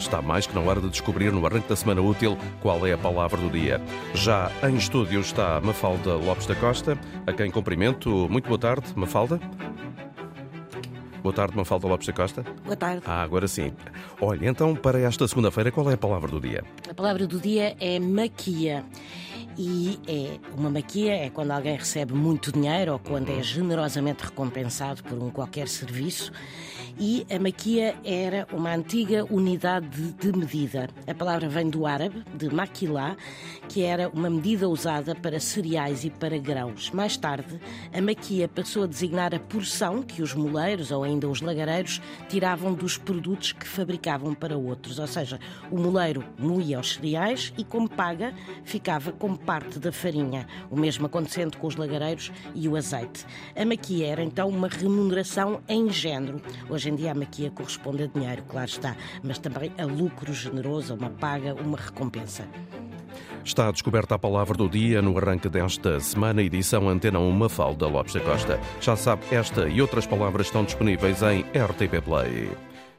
Está mais que na hora de descobrir no arranque da semana útil qual é a palavra do dia. Já em estúdio está Mafalda Lopes da Costa, a quem cumprimento. Muito boa tarde, Mafalda. Boa tarde, Mafalda Lopes da Costa. Boa tarde. Ah, agora sim. Olha, então para esta segunda-feira, qual é a palavra do dia? A palavra do dia é maquia. E é uma maquia é quando alguém recebe muito dinheiro ou quando é generosamente recompensado por um qualquer serviço. E a maquia era uma antiga unidade de medida. A palavra vem do árabe, de maquilá, que era uma medida usada para cereais e para grãos. Mais tarde, a maquia passou a designar a porção que os moleiros ou ainda os lagareiros tiravam dos produtos que fabricavam para outros. Ou seja, o moleiro moía os cereais e, como paga, ficava como parte da farinha. O mesmo acontecendo com os lagareiros e o azeite. A maquia era então uma remuneração em género. Hoje em dia a maquia corresponde a dinheiro, claro está, mas também a lucro generoso, uma paga, uma recompensa. Está descoberta a palavra do dia no arranque desta semana, edição Antena 1 Mafalda Lopes da Costa. Já sabe, esta e outras palavras estão disponíveis em RTP Play.